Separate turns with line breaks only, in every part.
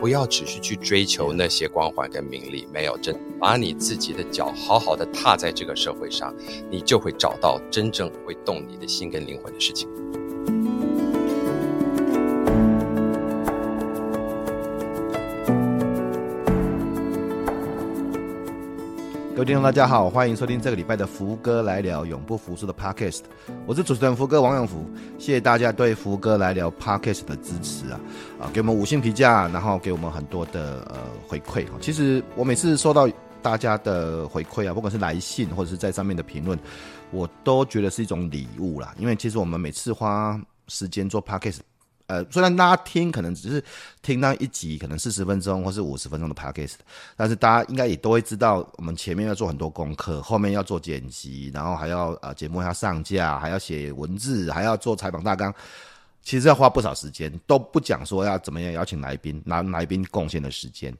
不要只是去追求那些光环跟名利，没有真把你自己的脚好好的踏在这个社会上，你就会找到真正会动你的心跟灵魂的事情。
各位听众，大家好，欢迎收听这个礼拜的福哥来聊永不服输的 Podcast。我是主持人福哥王永福，谢谢大家对福哥来聊 Podcast 的支持啊啊，给我们五星评价，然后给我们很多的呃回馈。其实我每次收到大家的回馈啊，不管是来信或者是在上面的评论，我都觉得是一种礼物啦。因为其实我们每次花时间做 Podcast。呃，虽然大家听可能只是听到一集，可能四十分钟或是五十分钟的 podcast，但是大家应该也都会知道，我们前面要做很多功课，后面要做剪辑，然后还要呃节目要上架，还要写文字，还要做采访大纲，其实要花不少时间，都不讲说要怎么样邀请来宾，拿来宾贡献的时间，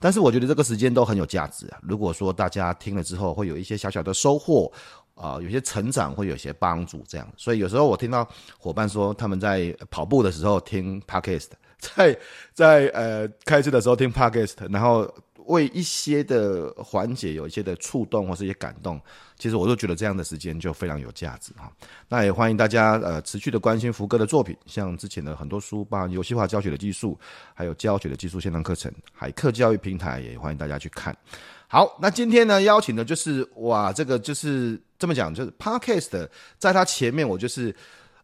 但是我觉得这个时间都很有价值啊。如果说大家听了之后会有一些小小的收获。啊、有些成长会有些帮助，这样。所以有时候我听到伙伴说他们在跑步的时候听 Podcast，在在呃开车的时候听 Podcast，然后为一些的环节有一些的触动或是一些感动，其实我都觉得这样的时间就非常有价值哈。那也欢迎大家呃持续的关心福哥的作品，像之前的很多书，包括游戏化教学的技术，还有教学的技术线上课程，海课教育平台也欢迎大家去看。好，那今天呢邀请的就是哇，这个就是这么讲，就是 Podcast 在他前面，我就是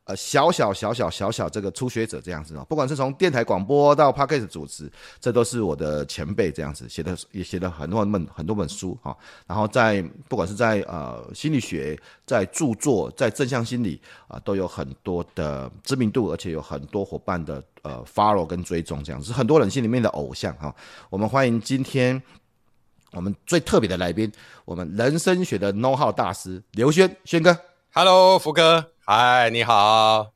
呃小小小小小小这个初学者这样子哦。不管是从电台广播到 Podcast 主持，这都是我的前辈这样子写的，也写了很多本很多本书哈。然后在不管是在呃心理学，在著作，在正向心理啊，都有很多的知名度，而且有很多伙伴的呃 follow 跟追踪这样子，是很多人心里面的偶像哈。我们欢迎今天。我们最特别的来宾，我们人生学的 know how 大师刘轩轩哥
，Hello，福哥，嗨，你好，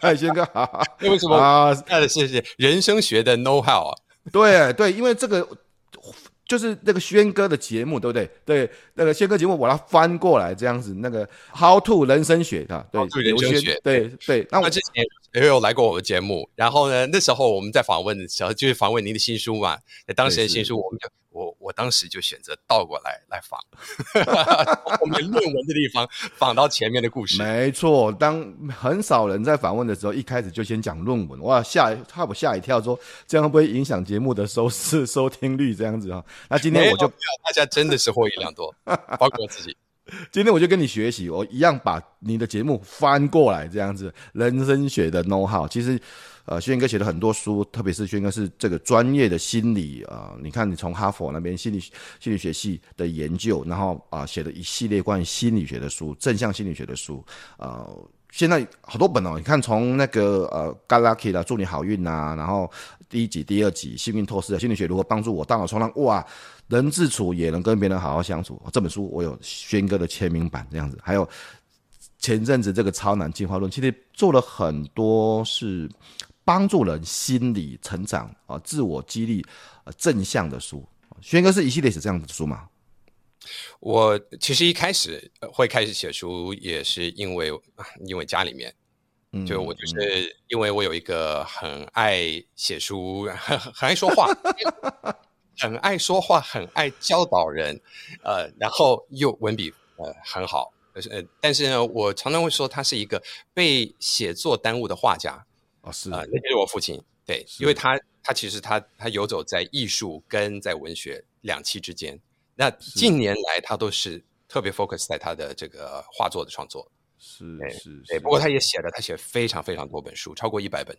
嗨，轩哥好，
为什么啊？谢谢，人生学的 know how 啊，
对对，因为这个就是那个轩哥的节目，对不对？对，那个轩哥节目，我要翻过来这样子，那个 How to 人生学的，对，
人生学，
对对。那我
之前也有来过我的节目，然后呢，那时候我们在访问的时候，就是访问您的新书嘛，当时的新书，我们就。我我当时就选择倒过来来访，后面论文的地方访到前面的故事。
没错，当很少人在访问的时候，一开始就先讲论文，哇，吓怕我吓一跳说，说这样会不会影响节目的收视收听率这样子啊？那今天我就
大家真的是获益良多，包括我自己。
今天我就跟你学习，我一样把你的节目翻过来这样子，人生学的 know how，其实。呃，轩哥写了很多书，特别是轩哥是这个专业的心理啊、呃。你看，你从哈佛那边心理心理学系的研究，然后啊写了一系列关于心理学的书，正向心理学的书。呃，现在好多本哦。你看，从那个呃，Got Lucky 的祝你好运呐，然后第一集、第二集幸运透视的心理学如何帮助我大脑冲浪，哇，人自处也能跟别人好好相处。这本书我有轩哥的签名版这样子，还有前阵子这个超难进化论，其实做了很多是。帮助人心理成长啊，自我激励，正向的书。轩哥是一系列是这样子的书吗？
我其实一开始会开始写书，也是因为因为家里面，就我就是因为我有一个很爱写书、很很爱说话、很爱说话、很爱教导人，呃，然后又文笔呃很好，呃，但是呢，我常常会说他是一个被写作耽误的画家。
哦，是。
啊，那就是我父亲，对，因为。他他其实他他游走在艺术跟在文学两栖之间。那近年来他都是特别 focus 在他的这个画作的创作，
是是
是。不过他也写了，他写了非常非常多本书，超过一百本。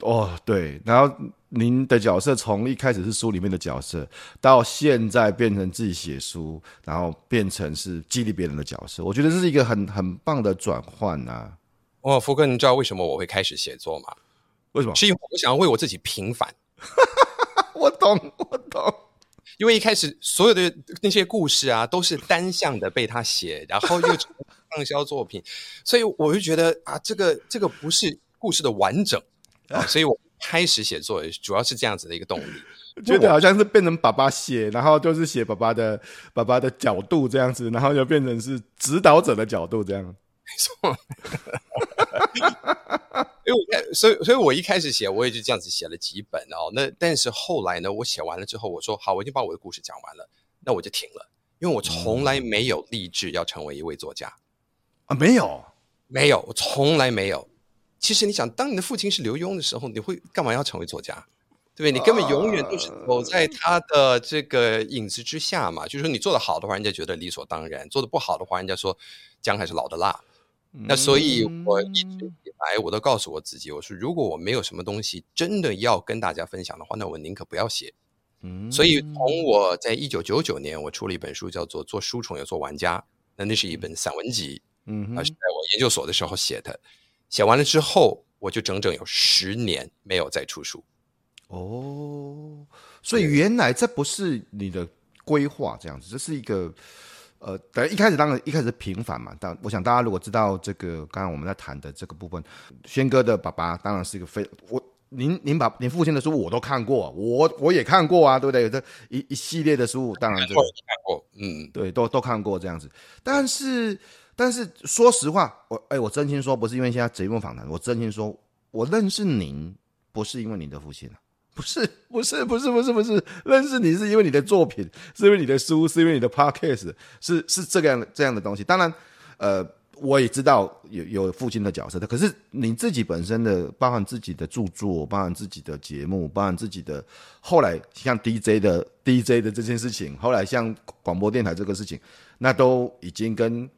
哦，对。然后您的角色从一开始是书里面的角色，到现在变成自己写书，然后变成是激励别人的角色，我觉得这是一个很很棒的转换啊。
哦，福哥，你知道为什么我会开始写作吗？
为什么？
是因为我想要为我自己平反。
我懂，我懂。
因为一开始所有的那些故事啊，都是单向的被他写，然后又畅销作品，所以我就觉得啊，这个这个不是故事的完整啊，所以我开始写作主要是这样子的一个动力。
觉得好像是变成爸爸写，然后就是写爸爸的爸爸的角度这样子，然后就变成是指导者的角度这样。没错，
因为我所以所以我一开始写，我也就这样子写了几本哦。那但是后来呢，我写完了之后，我说好，我已经把我的故事讲完了，那我就停了，因为我从来没有立志要成为一位作家
啊，没有，
没有，我从来没有。其实你想，当你的父亲是刘墉的时候，你会干嘛要成为作家？对，你根本永远都是走在他的这个影子之下嘛。就是说，你做的好的话，人家觉得理所当然；做的不好的话，人家说姜还是老的辣。那所以，我一直以来我都告诉我自己，我说如果我没有什么东西真的要跟大家分享的话，那我宁可不要写。嗯所以从我在一九九九年，我出了一本书，叫做《做书虫也做玩家》，那那是一本散文集，嗯，是在我研究所的时候写的。写完了之后，我就整整有十年没有再出书。
哦，所以原来这不是你的规划这样子，这是一个呃，等一开始当然一开始平凡嘛。但我想大家如果知道这个刚刚我们在谈的这个部分，轩哥的爸爸当然是一个非我您您把您父亲的书我都看过，我我也看过啊，对不对？这一一系列的书，当然这个
看过，嗯，
对，都都看过这样子。但是但是说实话，我哎，我真心说，不是因为现在节目访谈，我真心说，我认识您不是因为您的父亲啊。不是不是不是不是不是认识你是因为你的作品，是因为你的书，是因为你的 podcast，是是这个样的这样的东西。当然，呃，我也知道有有父亲的角色的，可是你自己本身的，包含自己的著作，包含自己的节目，包含自己的后来像 DJ 的 DJ 的这件事情，后来像广播电台这个事情，那都已经跟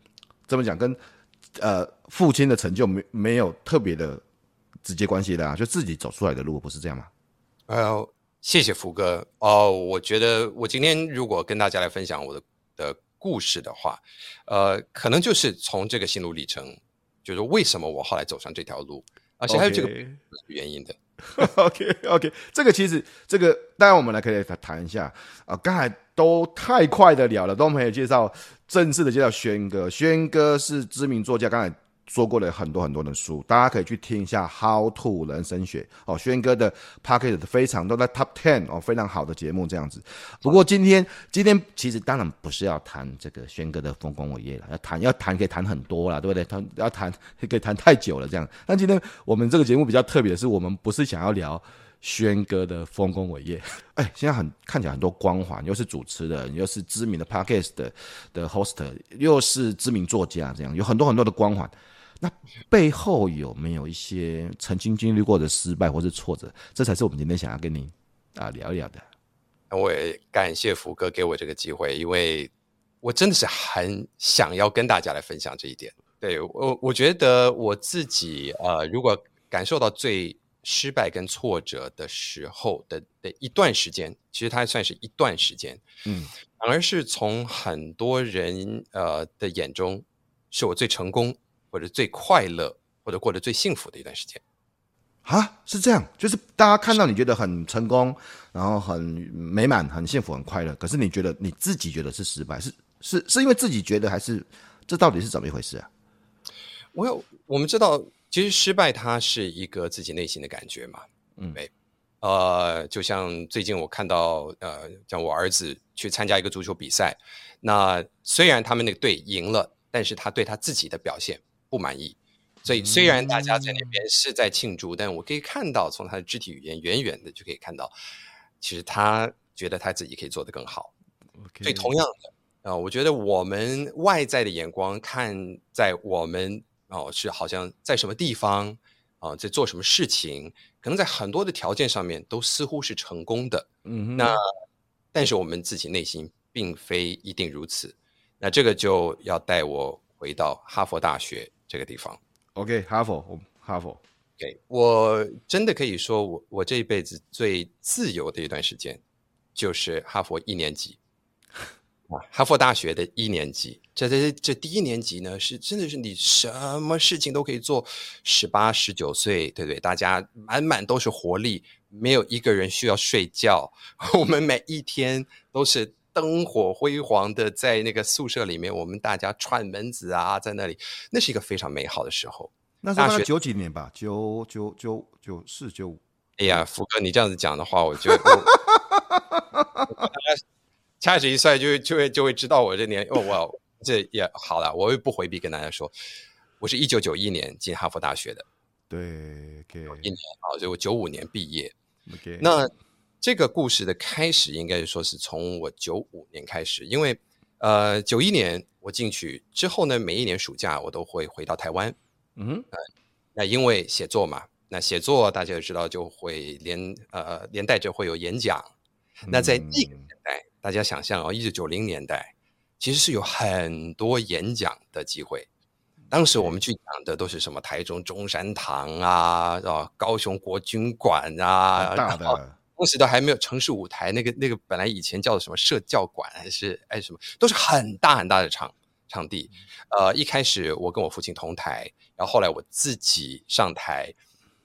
这么讲，跟呃父亲的成就没没有特别的直接关系的啊，就自己走出来的路，不是这样吗？
呃，谢谢福哥哦。我觉得我今天如果跟大家来分享我的的故事的话，呃，可能就是从这个心路历程，就是为什么我后来走上这条路，而且还有这个原因的。
OK OK，, okay. 这个其实这个，当然我们来可以谈一下啊、呃。刚才都太快的聊了，都没有介绍正式的介绍轩哥。轩哥是知名作家，刚才。说过了很多很多的书，大家可以去听一下《How to 人生学》哦，轩哥的 Podcast 非常都在 Top Ten 哦，非常好的节目这样子。不过今天今天其实当然不是要谈这个轩哥的丰功伟业了，要谈要谈可以谈很多了，对不对？谈要谈可以谈太久了这样。但今天我们这个节目比较特别的是，我们不是想要聊轩哥的丰功伟业。哎，现在很看起来很多光环，又是主持人，又是知名的 Podcast 的的 Host，又是知名作家，这样有很多很多的光环。那背后有没有一些曾经经历过的失败或是挫折？这才是我们今天想要跟您啊聊一聊的。
我也感谢福哥给我这个机会，因为我真的是很想要跟大家来分享这一点。对，我，我觉得我自己呃，如果感受到最失败跟挫折的时候的的一段时间，其实它还算是一段时间，嗯，反而是从很多人呃的眼中，是我最成功。或者最快乐，或者过得最幸福的一段时间，
啊，是这样，就是大家看到你觉得很成功，然后很美满、很幸福、很快乐，可是你觉得你自己觉得是失败，是是是因为自己觉得，还是这到底是怎么一回事啊？
我有，我们知道，其实失败它是一个自己内心的感觉嘛，嗯，对，呃，就像最近我看到，呃，像我儿子去参加一个足球比赛，那虽然他们那个队赢了，但是他对他自己的表现。不满意，所以虽然大家在那边是在庆祝，嗯、但我可以看到，从他的肢体语言远远的就可以看到，其实他觉得他自己可以做得更好。Okay. 所以同样的啊、呃，我觉得我们外在的眼光看在我们哦、呃、是好像在什么地方啊、呃，在做什么事情，可能在很多的条件上面都似乎是成功的。嗯哼，那但是我们自己内心并非一定如此。那这个就要带我回到哈佛大学。这个地方
，OK，哈佛，哈佛
，OK，我真的可以说我，我我这一辈子最自由的一段时间，就是哈佛一年级啊，哈佛大学的一年级。这这这第一年级呢，是真的是你什么事情都可以做，十八十九岁，对不对？大家满满都是活力，没有一个人需要睡觉，我们每一天都是灯火辉煌的在那个宿舍里面，我们大家串门子啊，在那里，那是一个非常美好的时候。
那是大学九几年吧，九九九九四九五。
哎呀，福哥，你这样子讲的话，我觉得大家掐指一算就就会就会知道我这年哦，我这也好了，我也不回避跟大家说，我是一九九一年进哈佛大学的，
对，九
一年啊，就我九五年毕
业。
那这个故事的开始，应该说是从我九五年开始，因为呃，九一年我进去之后呢，每一年暑假我都会回到台湾，
嗯、mm -hmm.
呃，那因为写作嘛。那写作大家也知道，就会连呃连带着会有演讲。那在那个年代，嗯、大家想象哦，一九九零年代其实是有很多演讲的机会。当时我们去讲的都是什么台中中山堂啊，啊高雄国军馆啊，
大的。
当时都还没有城市舞台，那个那个本来以前叫做什么社教馆还是哎什么，都是很大很大的场场地。呃，一开始我跟我父亲同台，然后后来我自己上台。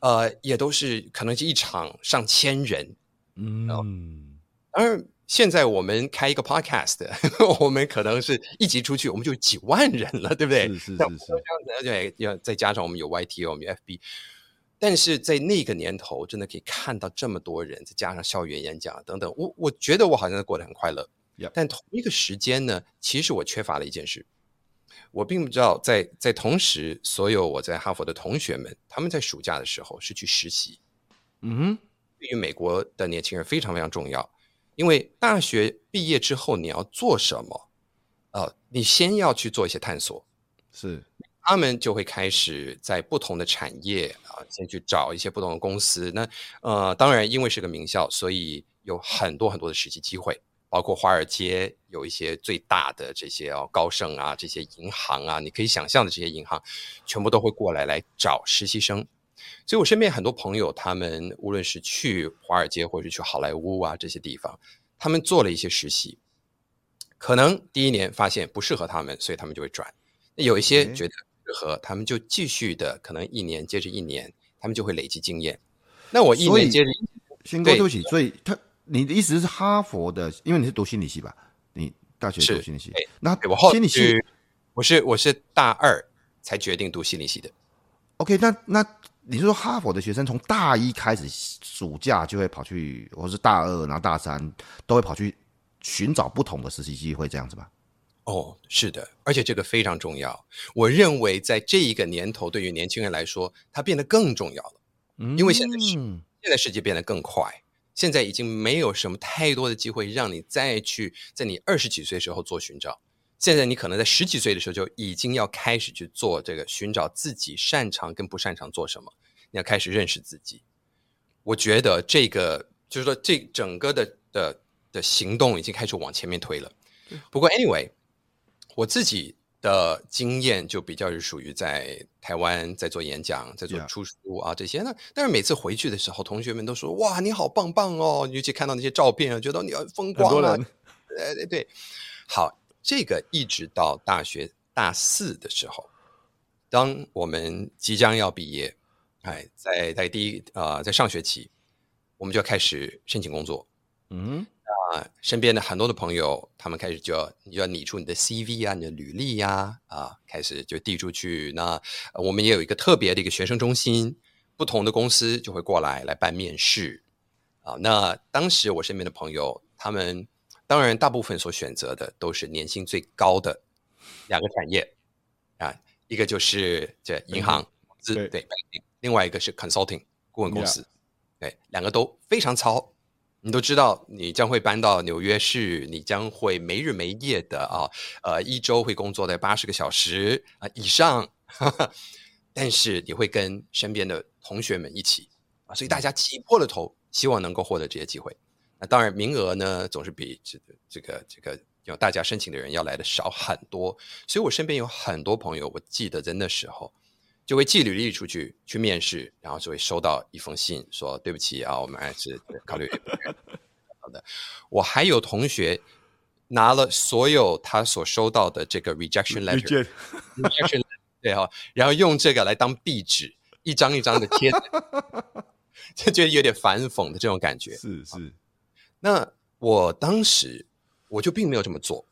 呃，也都是可能是一场上千人，
嗯，
而现在我们开一个 podcast，我们可能是一集出去，我们就几万人了，对不对？
是是是是，这样
子，对，要再加上我们有 YT，我们有 FB，但是在那个年头，真的可以看到这么多人，再加上校园演讲等等，我我觉得我好像过得很快
乐.
但同一个时间呢，其实我缺乏了一件事。我并不知道在，在在同时，所有我在哈佛的同学们，他们在暑假的时候是去实习。
嗯哼，
对于美国的年轻人非常非常重要，因为大学毕业之后你要做什么？呃，你先要去做一些探索。
是，
他们就会开始在不同的产业啊、呃，先去找一些不同的公司。那呃，当然，因为是个名校，所以有很多很多的实习机会。包括华尔街有一些最大的这些哦，高盛啊，这些银行啊，你可以想象的这些银行，全部都会过来来找实习生。所以我身边很多朋友，他们无论是去华尔街或者去好莱坞啊这些地方，他们做了一些实习，可能第一年发现不适合他们，所以他们就会转。那有一些觉得适合，他们就继续的，可能一年接着一年，他们就会累积经验。那我一年接着一年，
对不起，所以他。你的意思是哈佛的，因为你是读心理系吧？你大学读心理系，那
我
心理系，
我是我是大二才决定读心理系的。
OK，那那你是说哈佛的学生从大一开始暑假就会跑去，或是大二然后大三都会跑去寻找不同的实习机会，这样子吧？
哦，是的，而且这个非常重要。我认为在这一个年头，对于年轻人来说，它变得更重要了。嗯，因为现在是现在世界变得更快。现在已经没有什么太多的机会让你再去在你二十几岁的时候做寻找。现在你可能在十几岁的时候就已经要开始去做这个寻找自己擅长跟不擅长做什么，你要开始认识自己。我觉得这个就是说，这整个的的的行动已经开始往前面推了。不过，anyway，我自己。的经验就比较是属于在台湾在做演讲，在做出书啊这些。那但是每次回去的时候，同学们都说：“哇，你好棒棒哦！”尤其看到那些照片啊，觉得你很风光啊。对对对，好，这个一直到大学大四的时候，当我们即将要毕业，哎，在在第一啊、呃，在上学期，我们就要开始申请工作。
嗯。
啊，身边的很多的朋友，他们开始就要你就要拟出你的 CV 啊，你的履历呀，啊，开始就递出去。那我们也有一个特别的一个学生中心，不同的公司就会过来来办面试。啊，那当时我身边的朋友，他们当然大部分所选择的都是年薪最高的两个产业啊，一个就是这银行公司，对，对，另外一个是 consulting 顾问公司，对，两个都非常操。你都知道，你将会搬到纽约市，你将会没日没夜的啊，呃，一周会工作在八十个小时啊以上，哈哈，但是你会跟身边的同学们一起啊，所以大家挤破了头，希望能够获得这些机会。那当然，名额呢总是比这个这个这个要大家申请的人要来的少很多，所以我身边有很多朋友，我记得在那时候。就会寄履历出去去面试，然后就会收到一封信，说对不起啊，我们还是考虑。好的，我还有同学拿了所有他所收到的这个 rejection letter，rejection letter，对哈，然后用这个来当壁纸，一张一张的贴。就觉得有点反讽的这种感觉。
是是，
那我当时我就并没有这么做。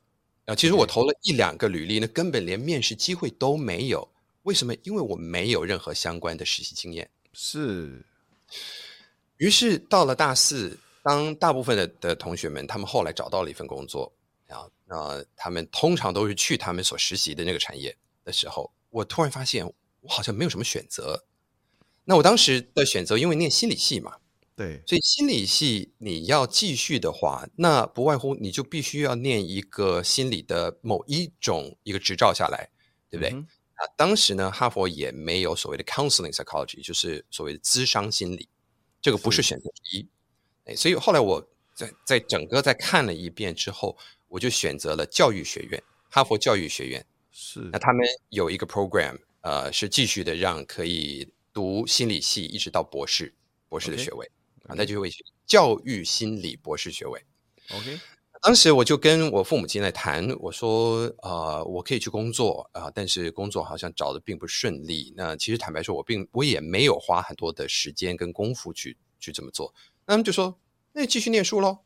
啊，其实我投了一两个履历，那根本连面试机会都没有。为什么？因为我没有任何相关的实习经验。
是。
于是到了大四，当大部分的的同学们他们后来找到了一份工作，啊，那他们通常都是去他们所实习的那个产业的时候，我突然发现我好像没有什么选择。那我当时的选择，因为念心理系嘛，
对，
所以心理系你要继续的话，那不外乎你就必须要念一个心理的某一种一个执照下来，对不对？嗯、啊，当时呢，哈佛也没有所谓的 counseling psychology，就是所谓的咨商心理。这个不是选择之一，哎，所以后来我在在整个再看了一遍之后，我就选择了教育学院，哈佛教育学院。
是，
那他们有一个 program，呃，是继续的让可以读心理系一直到博士，博士的学位啊，那就会教育心理博士学位。
OK，
当时我就跟我父母亲来谈，我说，呃，我可以去工作啊，呃，但是工作好像找的并不顺利。那其实坦白说，我并我也没有花很多的时间跟功夫去去这么做。那他们就说，那你继续念书喽。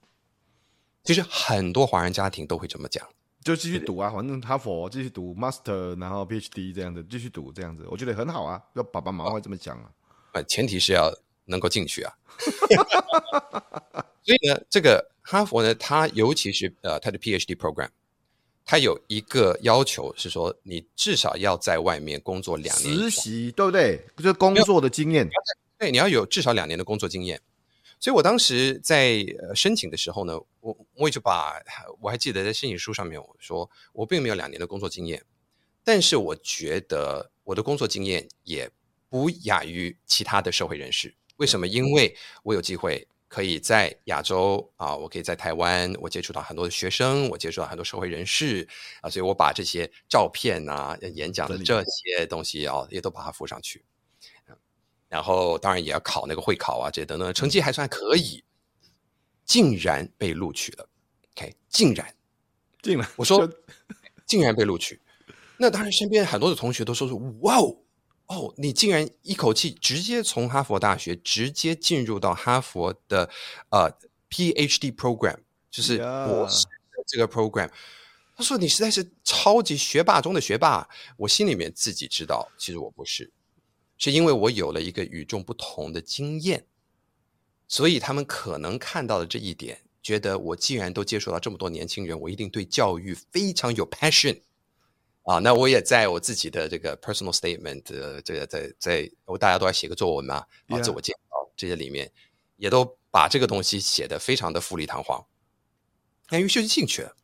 其实很多华人家庭都会这么讲，
就继续读啊，反正哈佛继续读 Master，然后 PhD 这样子继续读这样子，我觉得很好啊。要爸爸妈妈会这么讲啊，
呃，前提是要能够进去啊。所以呢，这个。哈佛呢，它尤其是呃，它的 PhD program，它有一个要求是说，你至少要在外面工作两年
实习，对不对？就是工作的经验，
对，你要有至少两年的工作经验。所以我当时在呃申请的时候呢，我我也就把我还记得在申请书上面我说，我并没有两年的工作经验，但是我觉得我的工作经验也不亚于其他的社会人士。为什么？因为我有机会。可以在亚洲啊，我可以在台湾，我接触到很多的学生，我接触到很多社会人士啊，所以我把这些照片啊、演讲的这些东西啊，也都把它附上去。然后当然也要考那个会考啊，这些等等，成绩还算可以，竟然被录取了。OK，竟然，
竟然，
我说竟然被录取，那当然身边很多的同学都说是哇哦。哦，你竟然一口气直接从哈佛大学直接进入到哈佛的呃 PhD program，就是博士这个 program。他说你实在是超级学霸中的学霸。我心里面自己知道，其实我不是，是因为我有了一个与众不同的经验，所以他们可能看到了这一点，觉得我既然都接触到这么多年轻人，我一定对教育非常有 passion。啊，那我也在我自己的这个 personal statement，呃，这个在在我大家都要写个作文嘛，啊，自我介绍这些里面，也都把这个东西写的非常的富丽堂皇。那于是就进去了，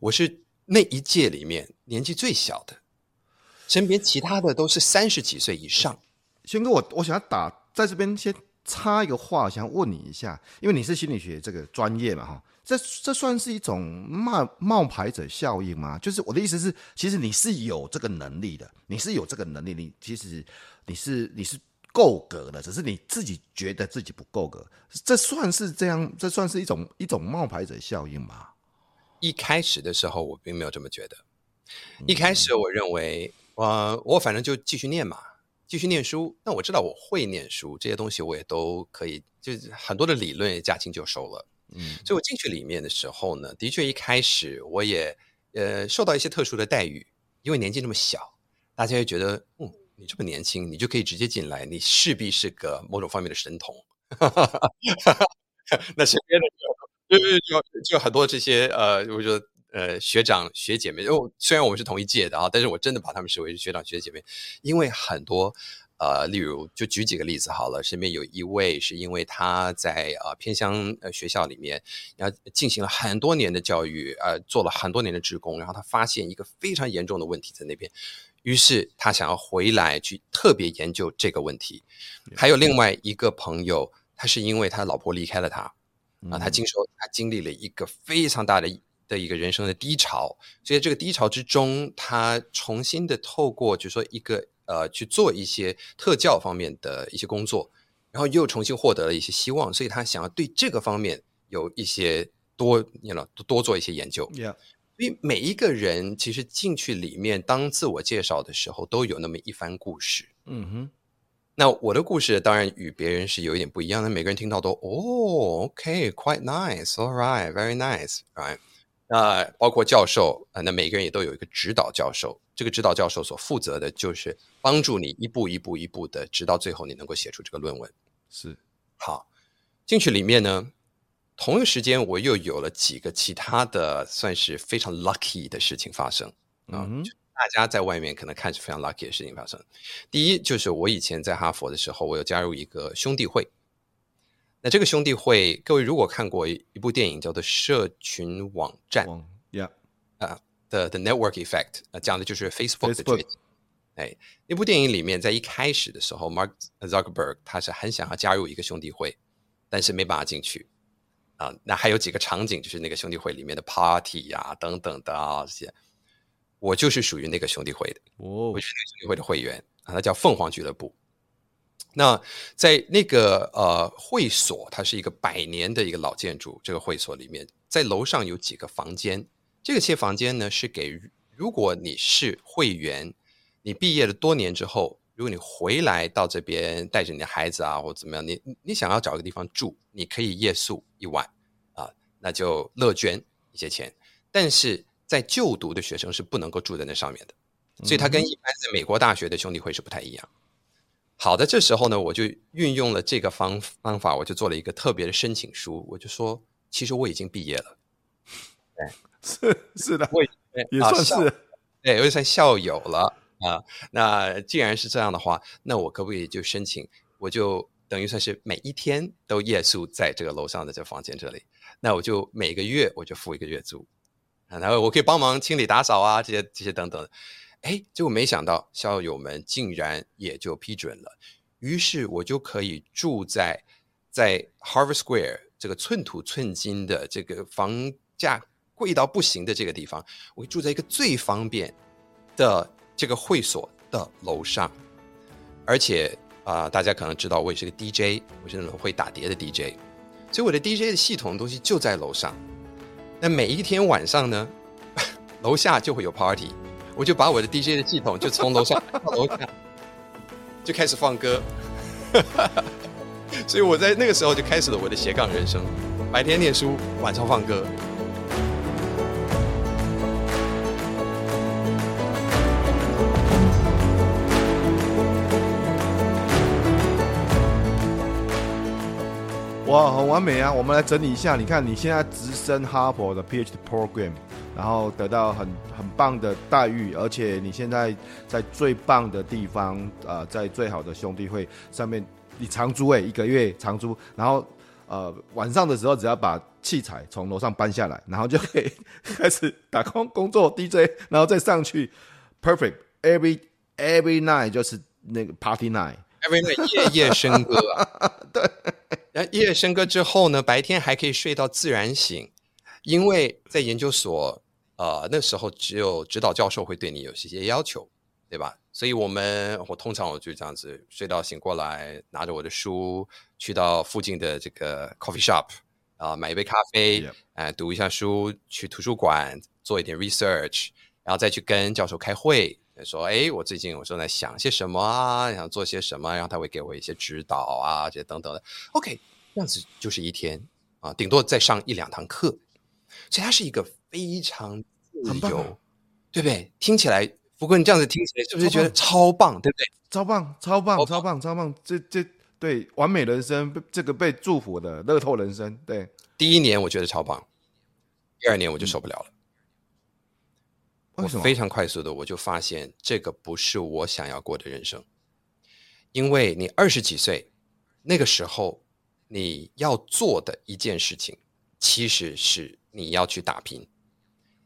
我是那一届里面年纪最小的，身边其他的都是三十几岁以上。
轩哥，我我想要打在这边先插一个话，想问你一下，因为你是心理学这个专业嘛，哈。这这算是一种冒冒牌者效应吗？就是我的意思是，其实你是有这个能力的，你是有这个能力，你其实你是你是够格的，只是你自己觉得自己不够格，这算是这样？这算是一种一种冒牌者效应吗？
一开始的时候，我并没有这么觉得。一开始我认为，呃，我反正就继续念嘛，继续念书。那我知道我会念书，这些东西我也都可以，就是很多的理论也驾轻就熟了。嗯，所以我进去里面的时候呢，的确一开始我也呃受到一些特殊的待遇，因为年纪那么小，大家会觉得，嗯，你这么年轻，你就可以直接进来，你势必是个某种方面的神童。那身边的就就就就很多这些呃，我觉得呃学长学姐妹，哦，虽然我们是同一届的啊，但是我真的把他们视为是学长学姐妹，因为很多。呃，例如，就举几个例子好了。身边有一位是因为他在呃偏乡呃学校里面，然后进行了很多年的教育，呃，做了很多年的职工，然后他发现一个非常严重的问题在那边，于是他想要回来去特别研究这个问题。还有另外一个朋友，他是因为他老婆离开了他，啊，他经受他经历了一个非常大的的一个人生的低潮，所以这个低潮之中，他重新的透过就是说一个。呃，去做一些特教方面的一些工作，然后又重新获得了一些希望，所以他想要对这个方面有一些多，你知道，多做一些研究。
Yeah.
所以每一个人其实进去里面当自我介绍的时候，都有那么一番故事。
嗯哼。
那我的故事当然与别人是有一点不一样的，每个人听到都哦，OK，quite nice，all right，very nice，right。那包括教授啊，那每个人也都有一个指导教授，这个指导教授所负责的就是帮助你一步一步一步的，直到最后你能够写出这个论文。
是，
好，进去里面呢，同一个时间我又有了几个其他的算是非常 lucky 的事情发生啊。嗯大家在外面可能看是非常 lucky 的事情发生。第一，就是我以前在哈佛的时候，我有加入一个兄弟会。那这个兄弟会，各位如果看过一部电影叫做《社群网站》
，Yeah，
啊的 The Network Effect，啊讲的就是 Facebook 的崛起。哎，那部电影里面在一开始的时候，Mark Zuckerberg 他是很想要加入一个兄弟会，但是没办法进去。啊，那还有几个场景，就是那个兄弟会里面的 party 呀、啊、等等的啊这些。我就是属于那个兄弟会的，我是那个兄弟会的会员啊，它叫凤凰俱乐部。那在那个呃会所，它是一个百年的一个老建筑。这个会所里面，在楼上有几个房间，这个些房间呢是给如果你是会员，你毕业了多年之后，如果你回来到这边带着你的孩子啊或怎么样，你你想要找个地方住，你可以夜宿一晚啊，那就乐捐一些钱，但是。在就读的学生是不能够住在那上面的，所以他跟一般在美国大学的兄弟会是不太一样。好的，这时候呢，我就运用了这个方方法，我就做了一个特别的申请书，我就说，其实我已经毕业了，
对，是是的，
我
也算是，
对，我也算校友了啊。那既然是这样的话，那我可不可以就申请，我就等于算是每一天都夜宿在这个楼上的这房间这里，那我就每个月我就付一个月租。然后我可以帮忙清理打扫啊，这些这些等等。哎，结果没想到校友们竟然也就批准了，于是我就可以住在在 Harvard Square 这个寸土寸金的这个房价贵到不行的这个地方，我住在一个最方便的这个会所的楼上，而且啊、大家可能知道我也是个 DJ，我是那种会打碟的 DJ，所以我的 DJ 的系统的东西就在楼上。那每一天晚上呢，楼下就会有 party，我就把我的 DJ 的系统就从楼上到楼下，就开始放歌，所以我在那个时候就开始了我的斜杠人生，白天念书，晚上放歌。
哇，很完美啊！我们来整理一下，你看你现在直升哈佛的 PhD program，然后得到很很棒的待遇，而且你现在在最棒的地方，呃，在最好的兄弟会上面，你长租诶，一个月长租，然后呃晚上的时候只要把器材从楼上搬下来，然后就可以开始打工工作 DJ，然后再上去，perfect。Every every night 就是那个 party night，every
night 夜夜笙歌啊，对。然后夜夜笙歌之后呢，白天还可以睡到自然醒，因为在研究所，呃，那时候只有指导教授会对你有一些要求，对吧？所以我们我通常我就这样子睡到醒过来，拿着我的书去到附近的这个 coffee shop 啊、呃，买一杯咖啡，哎读一下书，去图书馆做一点 research，然后再去跟教授开会。说，哎，我最近我正在想些什么啊，想做些什么，然后他会给我一些指导啊，这些等等的。OK，这样子就是一天啊，顶多再上一两堂课，所以它是一个非常自由，啊、对不对？听起来，不过你这样子听起来是不是觉得超棒，对不对？
超棒，超棒，超棒，超棒！这这对完美人生，这个被祝福的乐透人生，对。
第一年我觉得超棒，第二年我就受不了了。嗯我非常快速的，我就发现这个不是我想要过的人生，因为你二十几岁那个时候，你要做的一件事情，其实是你要去打拼，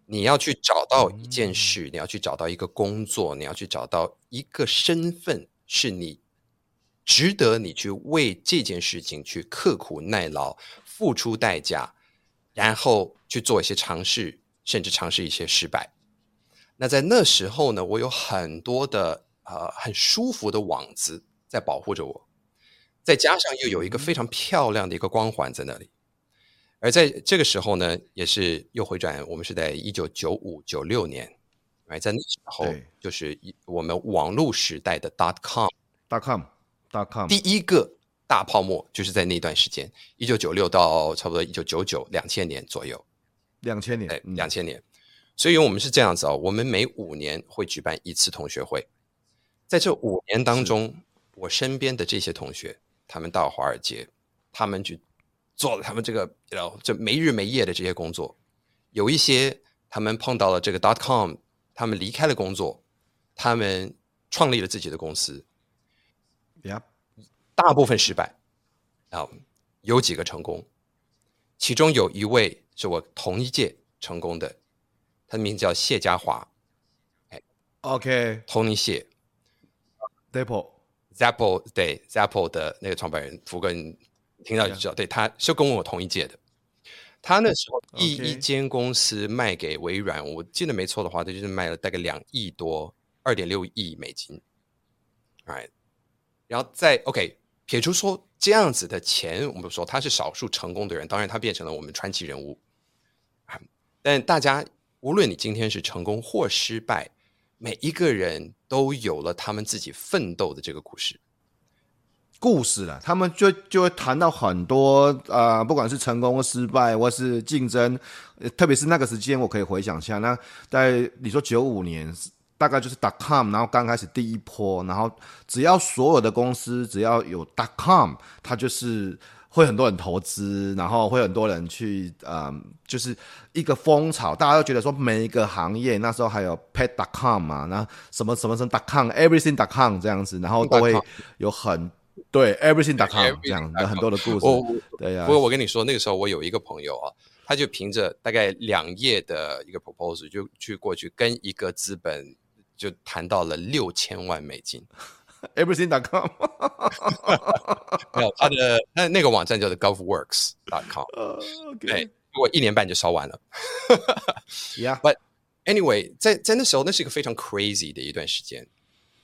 你要去找到一件事，你要去找到一个工作，你要去找到一个身份，是你值得你去为这件事情去刻苦耐劳，付出代价，然后去做一些尝试，甚至尝试一些失败。那在那时候呢，我有很多的呃很舒服的网子在保护着我，再加上又有一个非常漂亮的一个光环在那里，而在这个时候呢，也是又回转，我们是在一九九五九六年，哎，在那时候就是我们网络时代的 dot com
dot com
第一个大泡沫就是在那段时间，一九九六到差不多一九九九两千年左右，
两千年，
哎，两千年。所以我们是这样子哦，我们每五年会举办一次同学会，在这五年当中，我身边的这些同学，他们到华尔街，他们去做了他们这个，然后就没日没夜的这些工作，有一些他们碰到了这个 dot com，他们离开了工作，他们创立了自己的公司
，Yep.
大部分失败，啊，有几个成功，其中有一位是我同一届成功的。他的名字叫谢家华，哎，OK，Tony 谢
，Zappos，Zappos
对，Zappos 的那个创办人，福哥，你听到就知道对，他是跟我同一届的。他那时候第一间公司卖给微软我记得没错的话，他就是卖了大概两亿多，二点六亿美金。Right，然后再 OK，撇除说这样子的钱，我们说他是少数成功的人，当然他变成了我们传奇人物。但大家。无论你今天是成功或失败，每一个人都有了他们自己奋斗的这个故事。
故事了，他们就就会谈到很多啊、呃，不管是成功或失败，或是竞争，特别是那个时间，我可以回想一下，那在你说九五年，大概就是 dot com，然后刚开始第一波，然后只要所有的公司只要有 dot com，它就是。会很多人投资，然后会很多人去，嗯，就是一个风潮，大家都觉得说每一个行业那时候还有 pet dot com 嘛，然后什么什么什么 dot com，everything dot com 这样子，然后都会有很对 everything.com 这样的很多的故事。
我
对呀、啊，
不过我跟你说，那个时候我有一个朋友啊，他就凭着大概两页的一个 proposal 就去过去跟一个资本就谈到了六千万美金。
Everything.com，
没有他的那那个网站叫做 GovWorks.com，对，我一年半就烧完了。
Yeah，But
anyway，在在那时候，那是一个非常 crazy 的一段时间。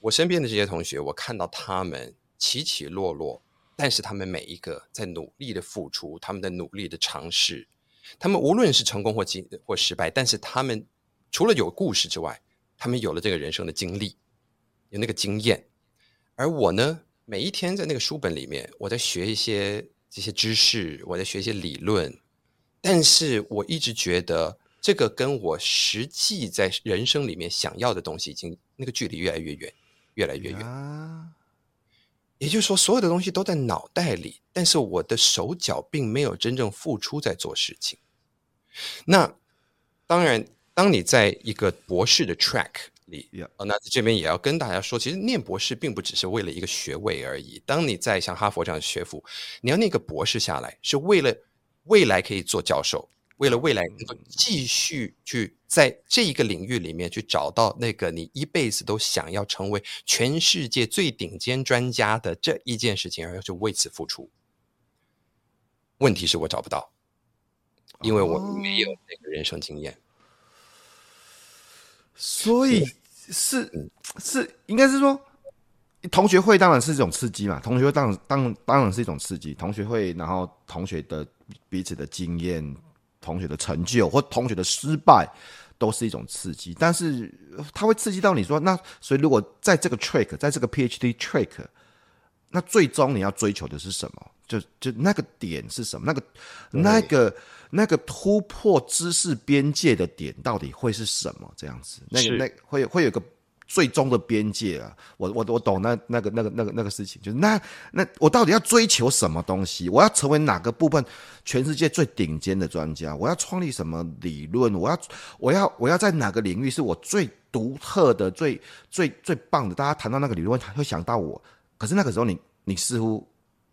我身边的这些同学，我看到他们起起落落，但是他们每一个在努力的付出，他们的努力的尝试，他们无论是成功或经或失败，但是他们除了有故事之外，他们有了这个人生的经历，有那个经验。而我呢，每一天在那个书本里面，我在学一些这些知识，我在学一些理论，但是我一直觉得这个跟我实际在人生里面想要的东西，已经那个距离越来越远，越来越远。啊、也就是说，所有的东西都在脑袋里，但是我的手脚并没有真正付出在做事情。那当然，当你在一个博士的 track。Yeah. 那这边也要跟大家说，其实念博士并不只是为了一个学位而已。当你在像哈佛这样的学府，你要那个博士下来，是为了未来可以做教授，为了未来能够继续去在这一个领域里面去找到那个你一辈子都想要成为全世界最顶尖专家的这一件事情，而要去为此付出。问题是我找不到，因为我没有那个人生经验，
所以。是是，应该是说，同学会当然是一种刺激嘛。同学会当然当当然是一种刺激。同学会，然后同学的彼此的经验、同学的成就或同学的失败，都是一种刺激。但是它会刺激到你说，那所以如果在这个 trick，在这个 PhD trick，那最终你要追求的是什么？就就那个点是什么？那个那个。那个突破知识边界的点到底会是什么？这样子，那个那会会有个最终的边界啊！我我我懂那那个那个那个那个事情，就是那那我到底要追求什么东西？我要成为哪个部分全世界最顶尖的专家？我要创立什么理论？我要我要我要在哪个领域是我最独特的、最最最棒的？大家谈到那个理论，会想到我。可是那个时候你，你似乎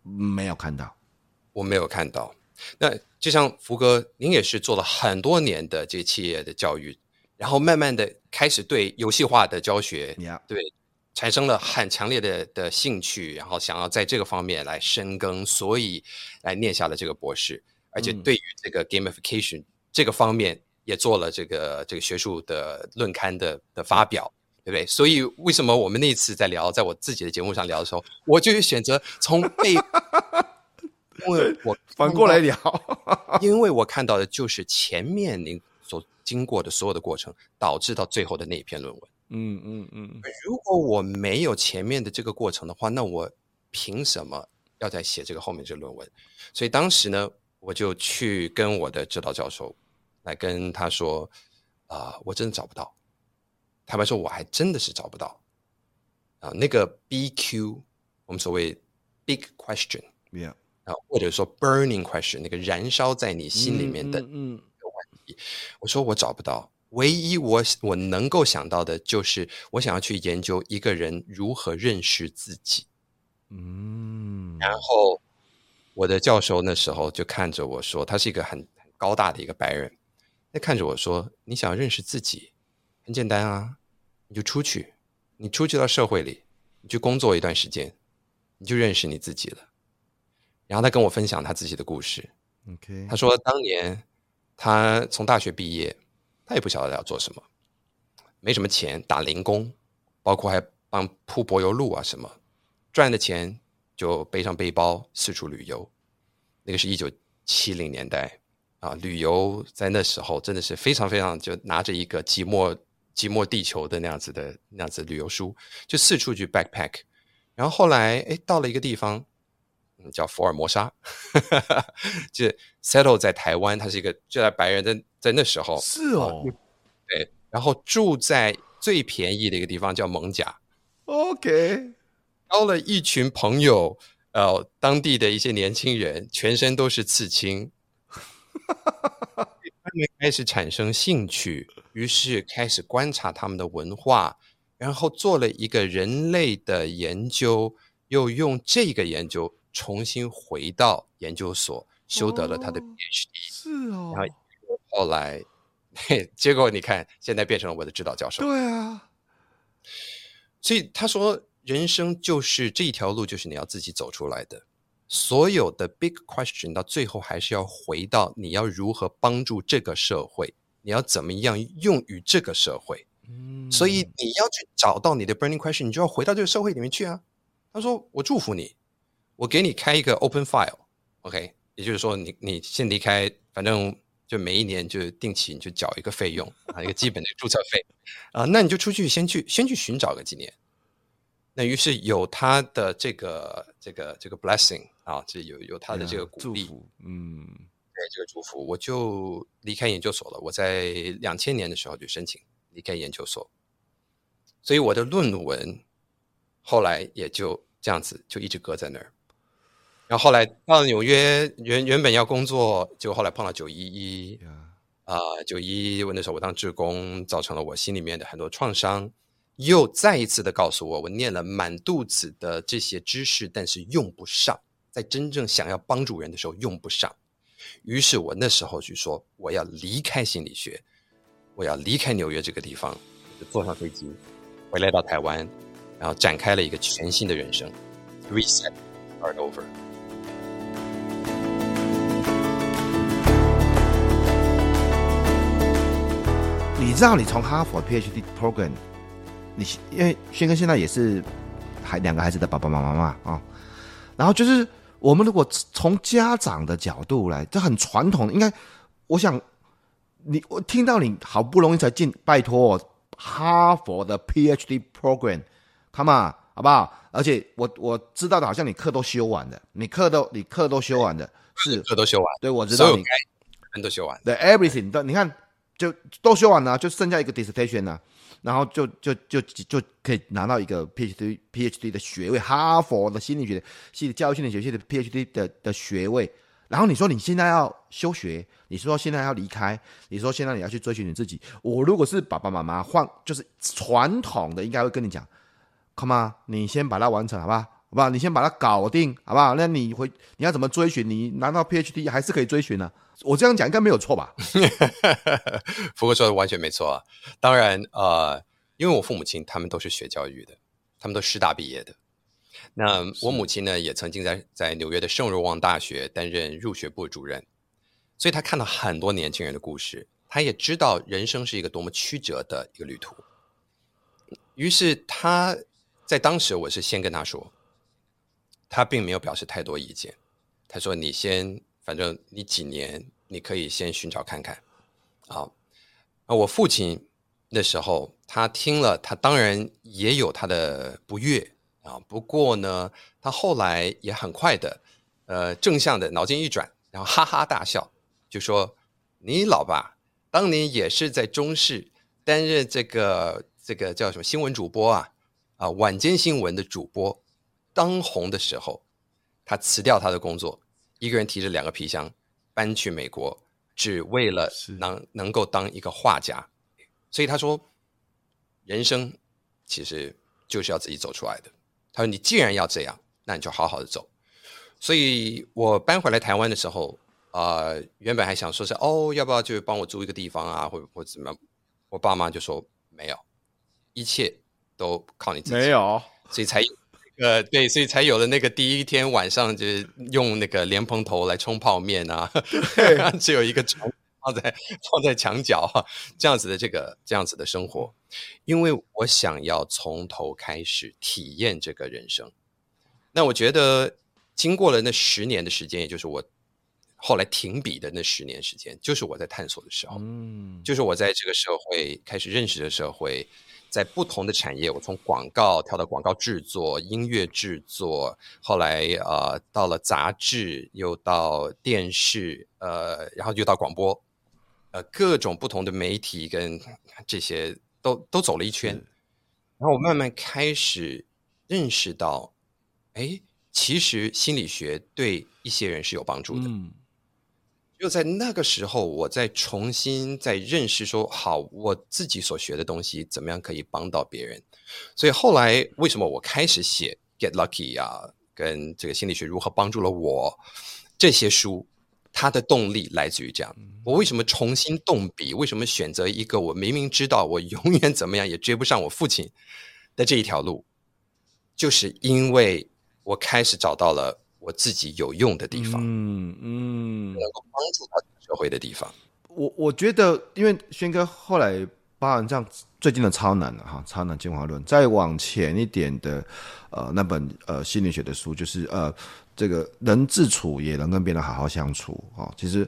没有看到，
我没有看到。那就像福哥，您也是做了很多年的这个企业的教育，然后慢慢的开始对游戏化的教学.对，产生了很强烈的的兴趣，然后想要在这个方面来深耕，所以来念下了这个博士，而且对于这个 gamification、嗯、这个方面也做了这个这个学术的论刊的的发表，对不对？所以为什么我们那次在聊，在我自己的节目上聊的时候，我就选择从背。因为我
反过来聊，
因为我看到的就是前面您所经过的所有的过程，导致到最后的那一篇论文。
嗯嗯嗯。如
果我没有前面的这个过程的话，那我凭什么要再写这个后面这论文？所以当时呢，我就去跟我的指导教授来跟他说：“啊、呃，我真的找不到。”坦白说，我还真的是找不到啊。那个 BQ，我们所谓 big question，yeah. 啊，或者说 burning question，那个燃烧在你心里面的问我说我找不到。唯一我我能够想到的就是，我想要去研究一个人如何认识自己。嗯，然后我的教授那时候就看着我说，他是一个很很高大的一个白人，他看着我说：“你想要认识自己，很简单啊，你就出去，你出去到社会里，你去工作一段时间，你就认识你自己了。”然后他跟我分享他自己的故事。OK，他说当年他从大学毕业。他也不晓得要做什么，没什么钱，打零工，包括还帮铺柏油路啊什么，赚的钱就背上背包四处旅游。那个是一九七零年代啊，旅游在那时候真的是非常非常，就拿着一个寂寞寂寞地球的那样子的那样子旅游书，就四处去 backpack。然后后来哎，到了一个地方，嗯，叫福尔摩沙，就 settle 在台湾，他是一个就在白人在。在那时候
是哦，
对，然后住在最便宜的一个地方叫蒙贾
，OK，
交了一群朋友，呃，当地的一些年轻人，全身都是刺青，他们开始产生兴趣，于是开始观察他们的文化，然后做了一个人类的研究，又用这个研究重新回到研究所，修得了他的 PhD，
是哦，
然后。后来，嘿，结果你看，现在变成了我的指导教授。
对啊，
所以他说，人生就是这一条路，就是你要自己走出来的。所有的 big question 到最后还是要回到你要如何帮助这个社会，你要怎么样用于这个社会。嗯，所以你要去找到你的 burning question，你就要回到这个社会里面去啊。他说：“我祝福你，我给你开一个 open file，OK，也就是说你，你你先离开，反正。”就每一年就定期你就缴一个费用啊，一个基本的注册费 啊，那你就出去先去先去寻找个几年。那于是有他的这个这个这个 blessing 啊，这有有他的这个鼓励，嗯，对这个祝福，我就离开研究所了。我在两千年的时候就申请离开研究所，所以我的论文后来也就这样子就一直搁在那儿。然后后来到了纽约，原原本要工作，结果后来碰到九一一，啊，九一一那时候我当志工，造成了我心里面的很多创伤，又再一次的告诉我，我念了满肚子的这些知识，但是用不上，在真正想要帮助人的时候用不上。于是我那时候就说，我要离开心理学，我要离开纽约这个地方，就坐上飞机回来到台湾，然后展开了一个全新的人生，reset start over。
知道，你从哈佛 PhD program，你因为轩哥现在也是还两个孩子的爸爸妈妈嘛啊，然后就是我们如果从家长的角度来，这很传统，应该我想你我听到你好不容易才进，拜托哈佛的 PhD program，come on 好不好？而且我我知道的，好像你课都修完的，你课都你课都修完的，是
课都修完，
对，我知道你
课都修完，
对 everything，都，你看。就都修完了，就剩下一个 dissertation 了，然后就就就就可以拿到一个 PhD PhD 的学位，哈佛的心理学系教育心理学系的 PhD 的的学位。然后你说你现在要休学，你说现在要离开，你说现在你要去追寻你自己。我如果是爸爸妈妈，换就是传统的，应该会跟你讲，Come on，你先把它完成，好不好？好不好？你先把它搞定，好不好？那你回你要怎么追寻？你拿到 PhD 还是可以追寻的。我这样讲应该没有错吧？
福哥说的完全没错啊。当然，呃，因为我父母亲他们都是学教育的，他们都师大毕业的。那我母亲呢，也曾经在在纽约的圣若望大学担任入学部主任，所以她看到很多年轻人的故事，她也知道人生是一个多么曲折的一个旅途。于是他在当时，我是先跟他说，他并没有表示太多意见。他说：“你先。”反正你几年，你可以先寻找看看，好。那我父亲那时候他听了，他当然也有他的不悦啊。不过呢，他后来也很快的，呃，正向的脑筋一转，然后哈哈大笑，就说：“你老爸当年也是在中视担任这个这个叫什么新闻主播啊啊，晚间新闻的主播，当红的时候，他辞掉他的工作，一个人提着两个皮箱搬去美国，只为了能能够当一个画家。所以他说，人生其实就是要自己走出来的。他说，你既然要这样，那你就好好的走。所以我搬回来台湾的时候，啊、呃，原本还想说是哦，要不要就帮我租一个地方啊，或或怎么样？我爸妈就说没有，一切都靠你自己。
没有，
所以才呃对，所以才有了那个第一天晚上就是用那个莲蓬头来冲泡面啊，只有一个床放在放在墙角这样子的这个这样子的生活，因为我想要从头开始体验这个人生。那我觉得经过了那十年的时间，也就是我。后来停笔的那十年时间，就是我在探索的时候，嗯，就是我在这个社会开始认识的社会，在不同的产业，我从广告跳到广告制作、音乐制作，后来呃到了杂志，又到电视，呃，然后又到广播，呃，各种不同的媒体跟这些都都走了一圈，然后我慢慢开始认识到，哎，其实心理学对一些人是有帮助的。嗯就在那个时候，我在重新在认识说，好，我自己所学的东西怎么样可以帮到别人。所以后来为什么我开始写《Get Lucky》啊，跟这个心理学如何帮助了我这些书，它的动力来自于这样。我为什么重新动笔？为什么选择一个我明明知道我永远怎么样也追不上我父亲的这一条路？就是因为我开始找到了。我自己有用的地方，嗯嗯，能够帮助到社会的地方。
我我觉得，因为轩哥后来包含这样最近的超难了哈，超难进化论，再往前一点的，呃，那本呃心理学的书，就是呃这个人自处也能跟别人好好相处啊。其实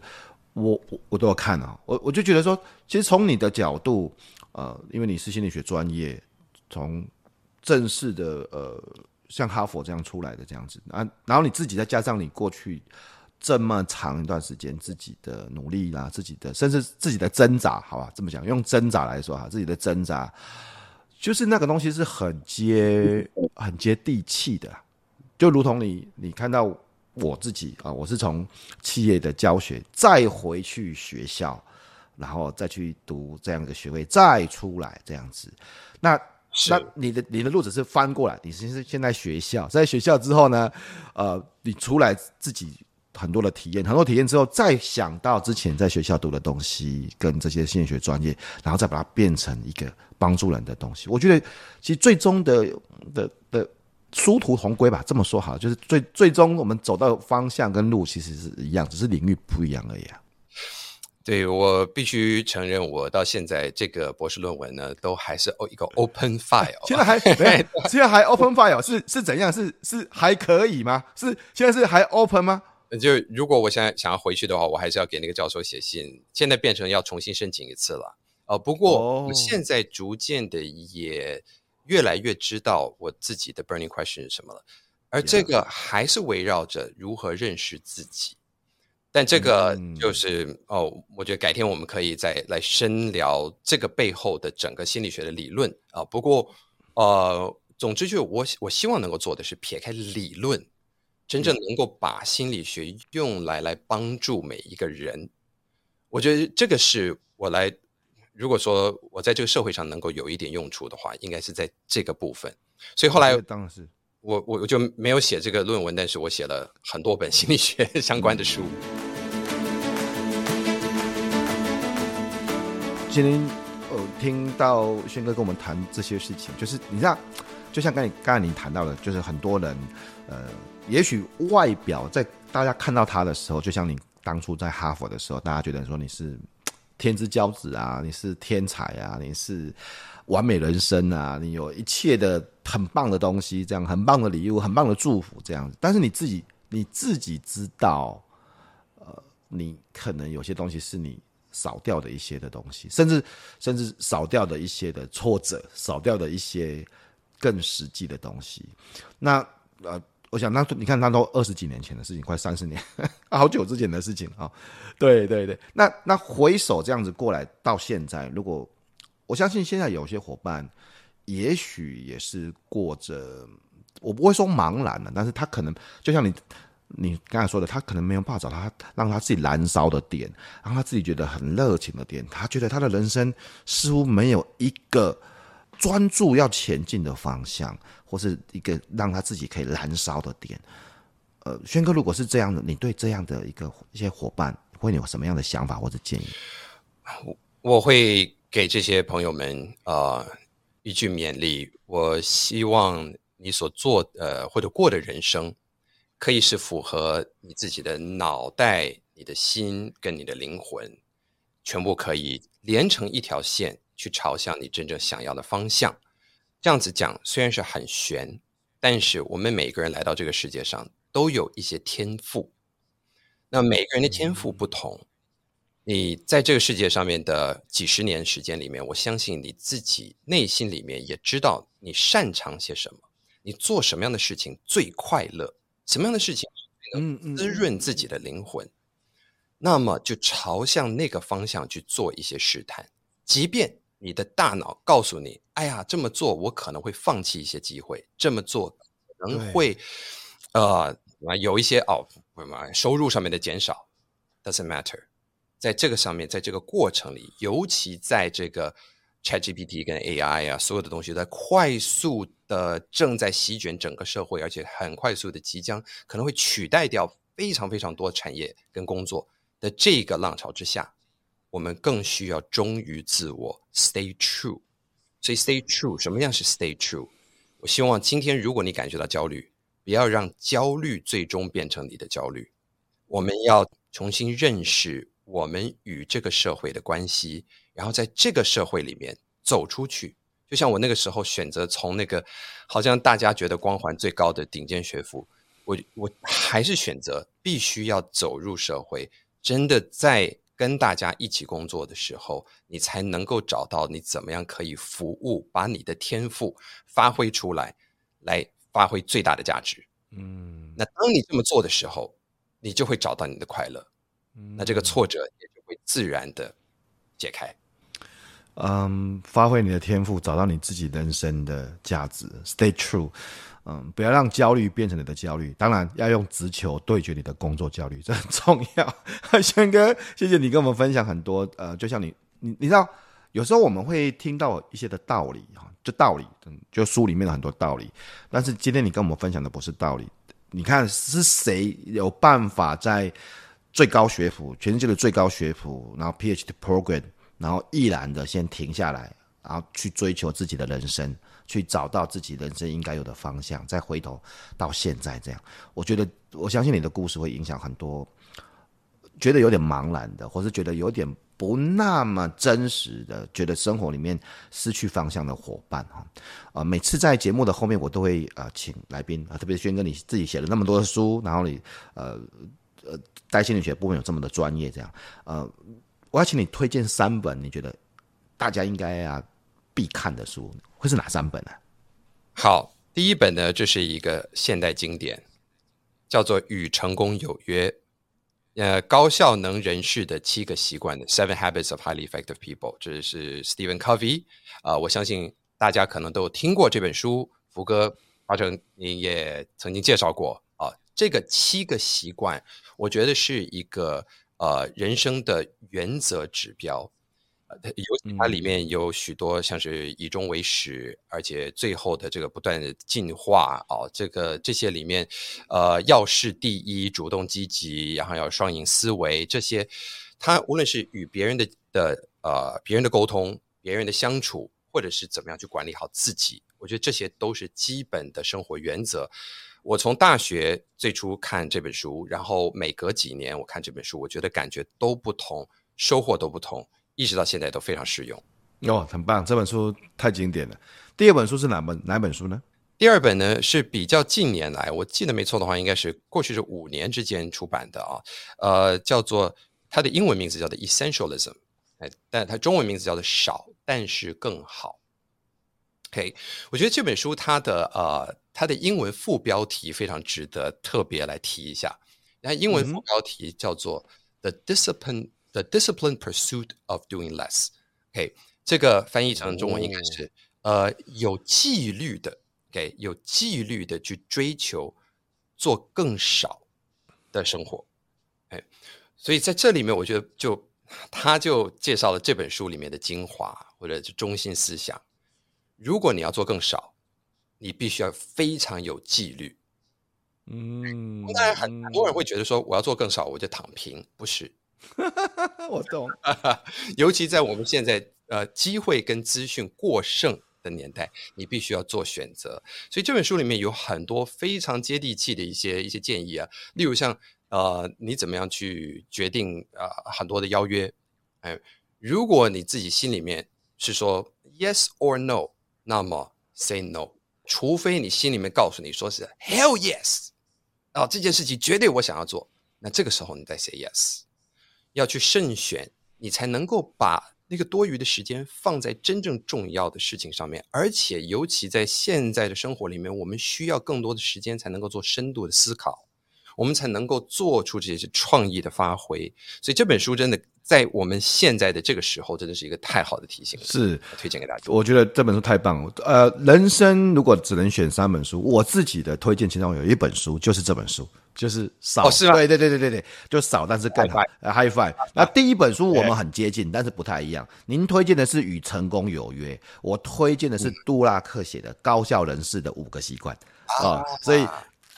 我我我都有看啊，我我就觉得说，其实从你的角度，呃，因为你是心理学专业，从正式的呃。像哈佛这样出来的这样子啊，然后你自己再加上你过去这么长一段时间自己的努力啦，自己的甚至自己的挣扎，好吧，这么讲，用挣扎来说哈，自己的挣扎，就是那个东西是很接很接地气的，就如同你你看到我自己啊，我是从企业的教学再回去学校，然后再去读这样一个学位，再出来这样子，那。那你的你的路只是翻过来，你是现在学校，在学校之后呢，呃，你出来自己很多的体验，很多体验之后，再想到之前在学校读的东西，跟这些心理学专业，然后再把它变成一个帮助人的东西。我觉得，其实最终的的的殊途同归吧，这么说好，就是最最终我们走到方向跟路其实是一样，只是领域不一样而已啊。
对，我必须承认，我到现在这个博士论文呢，都还是一个 open file。
现在还 对，现在还 open file 是是怎样？是是还可以吗？是现在是还 open 吗？
就如果我现在想要回去的话，我还是要给那个教授写信。现在变成要重新申请一次了。哦、呃，不过我现在逐渐的也越来越知道我自己的 burning question 是什么了，而这个还是围绕着如何认识自己。但这个就是、嗯、哦，我觉得改天我们可以再来深聊这个背后的整个心理学的理论啊。不过呃，总之就我我希望能够做的是撇开理论，真正能够把心理学用来来帮助每一个人。我觉得这个是我来，如果说我在这个社会上能够有一点用处的话，应该是在这个部分。所以后来
当然是。
我我我就没有写这个论文，但是我写了很多本心理学 相关的书。
今天呃，听到轩哥跟我们谈这些事情，就是你知道，就像刚才刚才你谈到的，就是很多人呃，也许外表在大家看到他的时候，就像你当初在哈佛的时候，大家觉得说你是天之骄子啊，你是天才啊，你是。完美人生啊，你有一切的很棒的东西，这样很棒的礼物，很棒的祝福，这样子。但是你自己你自己知道，呃，你可能有些东西是你少掉的一些的东西，甚至甚至少掉的一些的挫折，少掉的一些更实际的东西。那呃，我想那你看，那都二十几年前的事情，快三十年，好久之前的事情啊、对对对，那那回首这样子过来到现在，如果我相信现在有些伙伴，也许也是过着，我不会说茫然了，但是他可能就像你。你刚才说的，他可能没有办法找他让他自己燃烧的点，让他自己觉得很热情的点。他觉得他的人生似乎没有一个专注要前进的方向，或是一个让他自己可以燃烧的点。呃，轩哥，如果是这样的，你对这样的一个一些伙伴会有什么样的想法或者建议？
我我会给这些朋友们呃一句勉励。我希望你所做呃或者过的人生。可以是符合你自己的脑袋、你的心跟你的灵魂，全部可以连成一条线，去朝向你真正想要的方向。这样子讲虽然是很玄，但是我们每个人来到这个世界上都有一些天赋。那每个人的天赋不同，你在这个世界上面的几十年时间里面，我相信你自己内心里面也知道你擅长些什么，你做什么样的事情最快乐。什么样的事情能滋润自己的灵魂？嗯嗯、那么就朝向那个方向去做一些试探，即便你的大脑告诉你：“哎呀，这么做我可能会放弃一些机会，这么做可能会呃有一些哦，收入上面的减少。” Doesn't matter，在这个上面，在这个过程里，尤其在这个。ChatGPT 跟 AI 啊，所有的东西在快速的正在席卷整个社会，而且很快速的即将可能会取代掉非常非常多产业跟工作的这个浪潮之下，我们更需要忠于自我，Stay true。所以 Stay true，什么样是 Stay true？我希望今天如果你感觉到焦虑，不要让焦虑最终变成你的焦虑。我们要重新认识我们与这个社会的关系。然后在这个社会里面走出去，就像我那个时候选择从那个好像大家觉得光环最高的顶尖学府，我我还是选择必须要走入社会，真的在跟大家一起工作的时候，你才能够找到你怎么样可以服务，把你的天赋发挥出来，来发挥最大的价值。嗯，那当你这么做的时候，你就会找到你的快乐，那这个挫折也就会自然的解开。
嗯，发挥你的天赋，找到你自己人生的价值，Stay true。嗯，不要让焦虑变成你的焦虑。当然，要用直球对决你的工作焦虑，这很重要。轩哥，谢谢你跟我们分享很多。呃，就像你，你你知道，有时候我们会听到一些的道理哈，就道理，就书里面的很多道理。但是今天你跟我们分享的不是道理。你看是谁有办法在最高学府，全世界的最高学府，然后 PhD program。然后毅然的先停下来，然后去追求自己的人生，去找到自己人生应该有的方向，再回头到现在这样。我觉得，我相信你的故事会影响很多，觉得有点茫然的，或是觉得有点不那么真实的，觉得生活里面失去方向的伙伴哈。呃，每次在节目的后面，我都会呃请来宾啊，特别是轩哥你自己写了那么多的书，然后你呃呃在心理学部分有这么的专业，这样呃。我要请你推荐三本你觉得大家应该啊必看的书，会是哪三本呢？
好，第一本呢，这是一个现代经典，叫做《与成功有约》，呃，高效能人士的七个习惯的 Seven Habits of Highly Effective People，这是 Stephen Covey 啊，我相信大家可能都听过这本书，福哥华成你也曾经介绍过啊。这个七个习惯，我觉得是一个。呃，人生的原则指标，呃，尤其它里面有许多像是以终为始，而且最后的这个不断的进化啊，这个这些里面，呃，要事第一，主动积极，然后要双赢思维，这些，它无论是与别人的的呃别人的沟通，别人的相处，或者是怎么样去管理好自己，我觉得这些都是基本的生活原则。我从大学最初看这本书，然后每隔几年我看这本书，我觉得感觉都不同，收获都不同，一直到现在都非常实用。
哦，很棒，这本书太经典了。第二本书是哪本哪本书呢？
第二本呢是比较近年来，我记得没错的话，应该是过去是五年之间出版的啊。呃，叫做它的英文名字叫做 Essentialism，哎，但它中文名字叫做少但是更好。OK，我觉得这本书它的呃它的英文副标题非常值得特别来提一下。那英文副标题叫做 The Discipline The Disciplined Pursuit of Doing Less。OK，这个翻译成中文应该是、哦、呃有纪律的，OK，有纪律的去追求做更少的生活。哎，所以在这里面，我觉得就他就介绍了这本书里面的精华或者是中心思想。如果你要做更少，你必须要非常有纪律。嗯，当然很很多人会觉得说，我要做更少，我就躺平。不是，
我懂。
尤其在我们现在呃机会跟资讯过剩的年代，你必须要做选择。所以这本书里面有很多非常接地气的一些一些建议啊，例如像呃你怎么样去决定啊、呃、很多的邀约。哎，如果你自己心里面是说 yes or no。那么，say no，除非你心里面告诉你说是 hell yes，啊，这件事情绝对我想要做，那这个时候你再 say yes，要去慎选，你才能够把那个多余的时间放在真正重要的事情上面，而且尤其在现在的生活里面，我们需要更多的时间才能够做深度的思考，我们才能够做出这些创意的发挥，所以这本书真的。在我们现在的这个时候，真的是一个太好的提醒了，
是
推荐给大家。
我觉得这本书太棒了。呃，人生如果只能选三本书，我自己的推荐其中有一本书就是这本书，就是少。
哦，是吗？
对对对对对对，就少，但是更好。呃，High Five。那第一本书我们很接近，但是不太一样。您推荐的是《与成功有约》，我推荐的是杜拉克写的《高效人士的五个习惯》啊。所以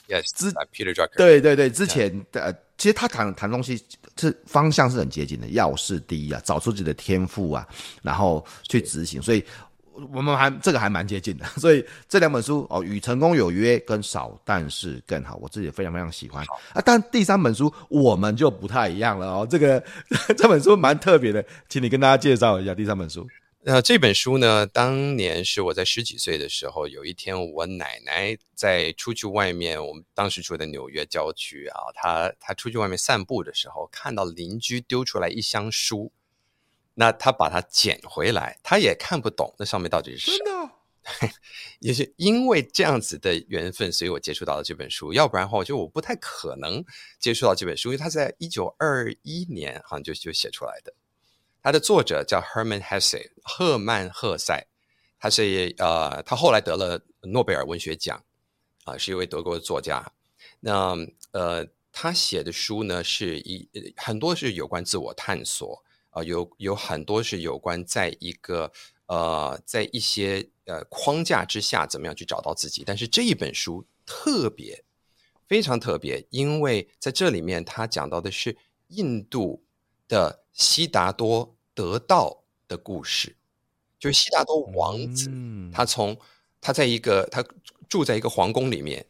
，Yes，之 Peter Drucker。
对对对，之前的。其实他谈谈东西是方向是很接近的，要事第一啊，找出自己的天赋啊，然后去执行。所以我们还这个还蛮接近的。所以这两本书哦，与成功有约跟少但是更好，我自己也非常非常喜欢啊。但第三本书我们就不太一样了哦，这个 这本书蛮特别的，请你跟大家介绍一下第三本书。
那这本书呢，当年是我在十几岁的时候，有一天我奶奶在出去外面，我们当时住在纽约郊区啊，她她出去外面散步的时候，看到邻居丢出来一箱书，那她把它捡回来，她也看不懂那上面到底是什么。真的？也是因为这样子的缘分，所以我接触到了这本书，要不然的话，我觉得我不太可能接触到这本书，因为它在一九二一年好像就就写出来的。他的作者叫 Herman Hesse，赫曼·赫塞，他是呃，他后来得了诺贝尔文学奖，啊、是一位德国的作家。那呃，他写的书呢，是一很多是有关自我探索，啊、有有很多是有关在一个呃，在一些呃框架之下怎么样去找到自己。但是这一本书特别非常特别，因为在这里面他讲到的是印度的。悉达多得道的故事，就是悉达多王子，嗯、他从他在一个他住在一个皇宫里面，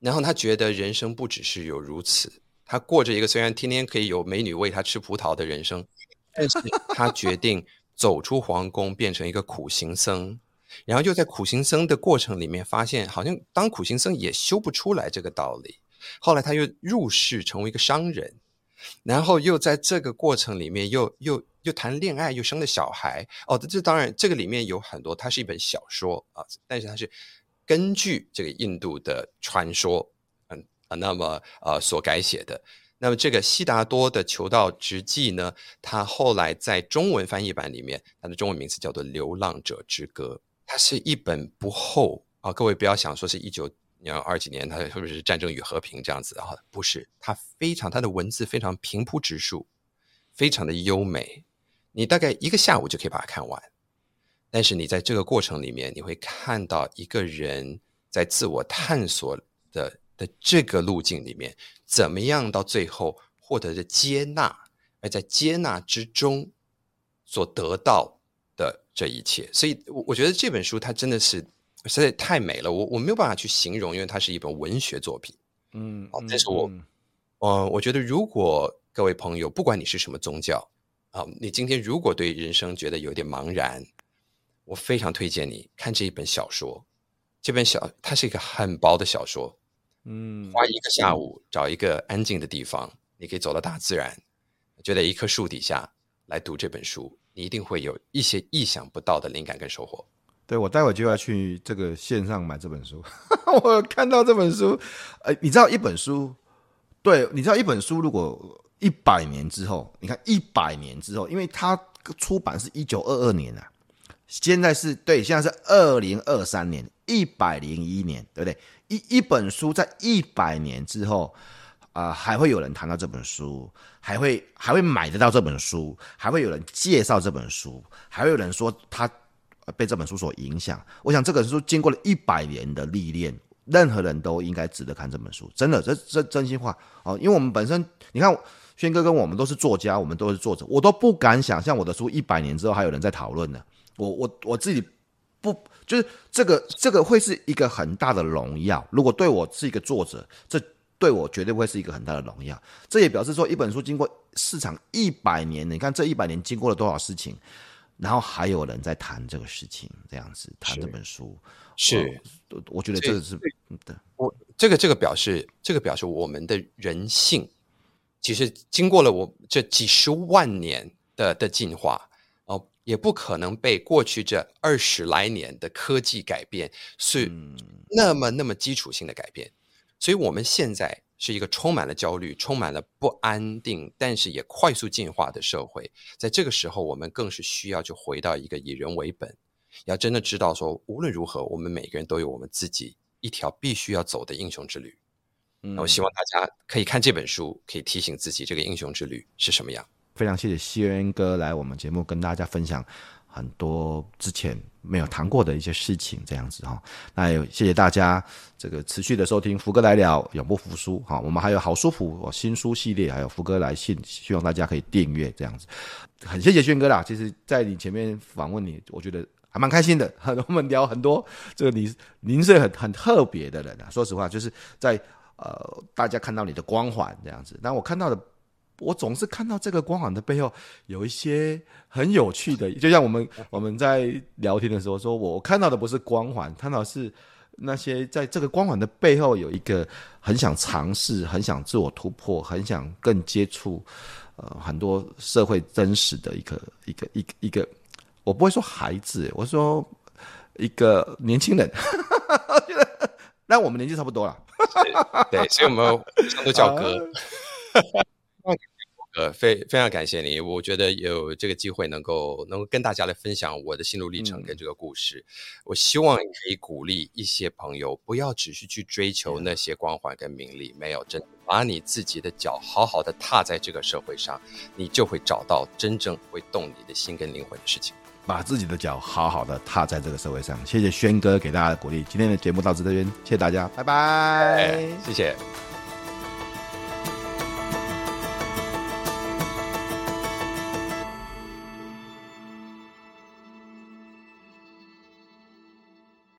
然后他觉得人生不只是有如此，他过着一个虽然天天可以有美女喂他吃葡萄的人生，但是他决定走出皇宫，变成一个苦行僧，然后就在苦行僧的过程里面，发现好像当苦行僧也修不出来这个道理，后来他又入世成为一个商人。然后又在这个过程里面又又又谈恋爱，又生了小孩。哦，这当然这个里面有很多，它是一本小说啊，但是它是根据这个印度的传说，嗯啊，那么呃所改写的。那么这个悉达多的求道之记呢，它后来在中文翻译版里面，它的中文名字叫做《流浪者之歌》，它是一本不厚啊，各位不要想说是一九。你要二几年，它是不是《战争与和平》这样子啊？不是，它非常，它的文字非常平铺直述，非常的优美。你大概一个下午就可以把它看完。但是你在这个过程里面，你会看到一个人在自我探索的的这个路径里面，怎么样到最后获得的接纳，而在接纳之中所得到的这一切。所以，我我觉得这本书它真的是。实在太美了，我我没有办法去形容，因为它是一本文学作品。嗯，好，但是我，嗯、呃，我觉得如果各位朋友，不管你是什么宗教，啊，你今天如果对人生觉得有点茫然，我非常推荐你看这一本小说。这本小，它是一个很薄的小说。嗯，花一个下午找一个安静的地方，你可以走到大自然，就在一棵树底下来读这本书，你一定会有一些意想不到的灵感跟收获。
对，我待会就要去这个线上买这本书。我看到这本书，呃，你知道一本书，对，你知道一本书，如果一百年之后，你看一百年之后，因为它出版是一九二二年啊，现在是对，现在是二零二三年，一百零一年，对不对？一一本书在一百年之后，啊、还会有人谈到这本书，还会还会买得到这本书，还会有人介绍这本书，还会有人说他。被这本书所影响，我想这本书经过了一百年的历练，任何人都应该值得看这本书。真的，这这真心话哦，因为我们本身，你看，轩哥跟我们都是作家，我们都是作者，我都不敢想象我的书一百年之后还有人在讨论呢。我我我自己不就是这个这个会是一个很大的荣耀。如果对我是一个作者，这对我绝对会是一个很大的荣耀。这也表示说，一本书经过市场一百年，你看这一百年经过了多少事情。然后还有人在谈这个事情，这样子谈这本书，
是，
我，我觉得这个是对。
我这个这个表示，这个表示我们的人性，其实经过了我这几十万年的的进化，哦，也不可能被过去这二十来年的科技改变是那么那么基础性的改变，所以我们现在。是一个充满了焦虑、充满了不安定，但是也快速进化的社会。在这个时候，我们更是需要就回到一个以人为本，要真的知道说，无论如何，我们每个人都有我们自己一条必须要走的英雄之旅。嗯，我希望大家可以看这本书，可以提醒自己这个英雄之旅是什么样。
非常谢谢轩哥来我们节目跟大家分享。很多之前没有谈过的一些事情，这样子哈，那也谢谢大家这个持续的收听福哥来了，永不服输哈。我们还有好书谱新书系列，还有福哥来信，希望大家可以订阅这样子。很谢谢轩哥啦，其实，在你前面访问你，我觉得还蛮开心的。我们聊很多这个你您是很很特别的人啊，说实话，就是在呃大家看到你的光环这样子，但我看到的。我总是看到这个光环的背后有一些很有趣的，就像我们 我们在聊天的时候说，我看到的不是光环，看到的是那些在这个光环的背后有一个很想尝试、很想自我突破、很想更接触呃很多社会真实的一个一个一个一个，我不会说孩子，我说一个年轻人，那我们年纪差不多了，
对，所以我们都叫哥。呃，非非常感谢你，我觉得有这个机会能够能够跟大家来分享我的心路历程跟这个故事，嗯、我希望可以鼓励一些朋友，不要只是去追求那些光环跟名利，没有真把你自己的脚好好的踏在这个社会上，你就会找到真正会动你的心跟灵魂的事情。
把自己的脚好好的踏在这个社会上，谢谢轩哥给大家的鼓励。今天的节目到此这边，谢谢大家，拜拜，
谢谢。